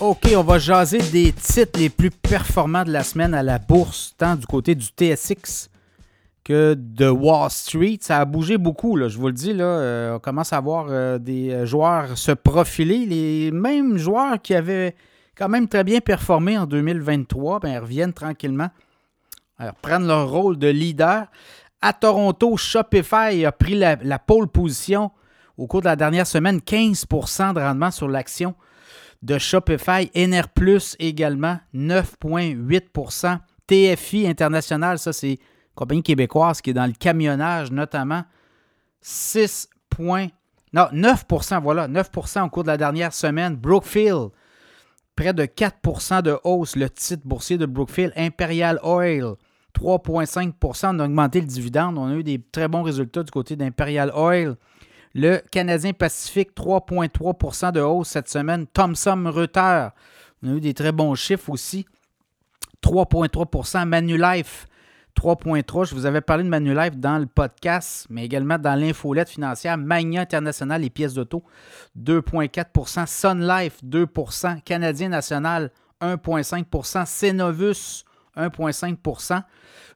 OK, on va jaser des titres les plus performants de la semaine à la bourse, tant du côté du TSX que de Wall Street. Ça a bougé beaucoup, je vous le dis. Là, euh, on commence à voir euh, des joueurs se profiler. Les mêmes joueurs qui avaient quand même très bien performé en 2023 ben, reviennent tranquillement, alors, prennent leur rôle de leader. À Toronto, Shopify a pris la, la pole position au cours de la dernière semaine, 15% de rendement sur l'action de Shopify. NR Plus également, 9,8% TFI International, ça c'est compagnie québécoise qui est dans le camionnage notamment, 6 Non, 9 voilà, 9% au cours de la dernière semaine. Brookfield, près de 4% de hausse, le titre boursier de Brookfield. Imperial Oil, 3,5 On a augmenté le dividende. On a eu des très bons résultats du côté d'Imperial Oil. Le Canadien Pacifique, 3,3% de hausse cette semaine. Thomson Reuters, on a eu des très bons chiffres aussi. 3,3% Manulife, 3,3 Je vous avais parlé de Manulife dans le podcast, mais également dans l'infolette financière. Magna International, les pièces d'auto, 2,4% Sun Life, 2% Canadien National, 1,5% Cenovus, 1,5%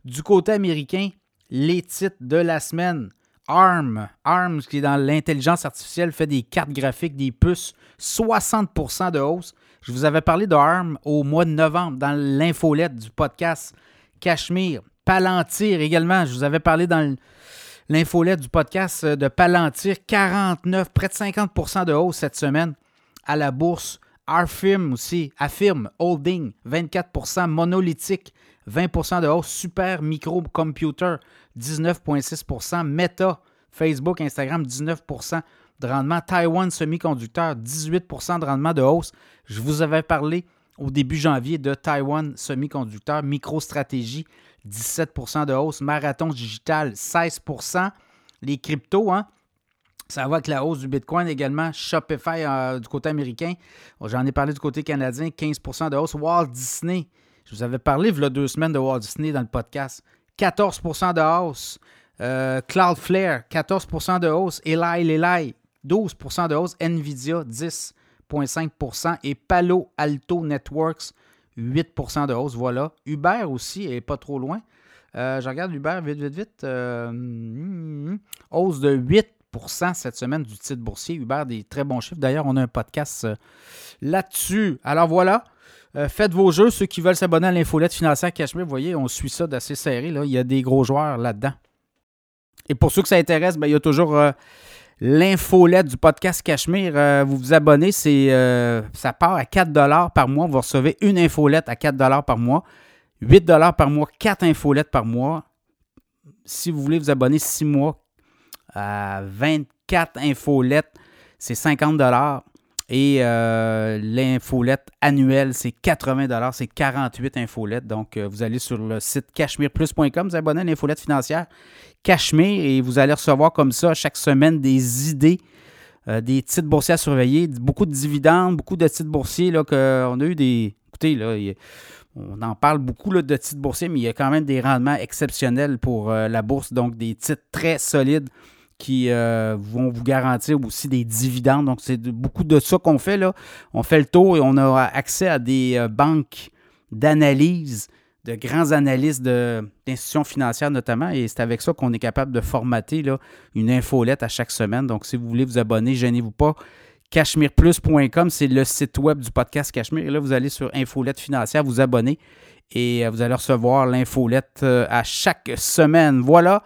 Du côté américain, les titres de la semaine. ARM, ARM, qui est dans l'intelligence artificielle, fait des cartes graphiques, des puces, 60% de hausse. Je vous avais parlé de ARM au mois de novembre dans l'infolette du podcast Cachemire. Palantir également, je vous avais parlé dans l'infolette du podcast de Palantir, 49, près de 50% de hausse cette semaine à la bourse. Arfim aussi, Affirm Holding, 24% Monolithique, 20% de hausse. Super Micro Computer, 19,6% Meta, Facebook, Instagram, 19% de rendement. Taiwan Semiconducteur, 18% de rendement de hausse. Je vous avais parlé au début janvier de Taiwan Semiconducteur. MicroStratégie, 17% de hausse. Marathon Digital, 16% Les cryptos, hein? Ça va avec la hausse du Bitcoin également. Shopify euh, du côté américain. J'en ai parlé du côté canadien, 15% de hausse. Walt Disney, je vous avais parlé il y a deux semaines de Walt Disney dans le podcast. 14% de hausse. Euh, Cloudflare, 14% de hausse. Eli Lilly, 12% de hausse. Nvidia, 10,5% Et Palo Alto Networks, 8% de hausse. Voilà. Uber aussi est pas trop loin. Euh, je regarde Uber vite, vite, vite. Euh, hmm, hausse de 8% cette semaine du titre boursier. Uber, des très bons chiffres. D'ailleurs, on a un podcast là-dessus. Alors voilà. Euh, faites vos jeux. Ceux qui veulent s'abonner à l'infolette financière Cachemire, vous voyez, on suit ça d'assez serré. Là. Il y a des gros joueurs là-dedans. Et pour ceux que ça intéresse, ben, il y a toujours euh, l'infolette du podcast Cachemire. Euh, vous vous abonnez, c'est, ça part à 4 par mois. Vous recevez une infolette à 4 par mois. 8 par mois, 4 infolettes par mois. Si vous voulez vous abonner 6 mois à 24 infolettes, c'est 50 et euh, l'infolette annuelle, c'est 80 c'est 48 infolettes. Donc, euh, vous allez sur le site cachemireplus.com, vous abonnez à l'infolette financière Cachemire et vous allez recevoir comme ça chaque semaine des idées, euh, des titres boursiers à surveiller, beaucoup de dividendes, beaucoup de titres boursiers. Là, a eu des. Écoutez, là, on en parle beaucoup là, de titres boursiers, mais il y a quand même des rendements exceptionnels pour la bourse, donc des titres très solides qui euh, vont vous garantir aussi des dividendes. Donc, c'est beaucoup de ça qu'on fait. Là. On fait le tour et on a accès à des euh, banques d'analyse, de grands analystes d'institutions financières notamment. Et c'est avec ça qu'on est capable de formater là, une infolette à chaque semaine. Donc, si vous voulez vous abonner, gênez-vous pas. CashmirePlus.com, c'est le site web du podcast Cachemire. Et là, vous allez sur Infolette financière, vous abonner et euh, vous allez recevoir l'infolette à chaque semaine. Voilà.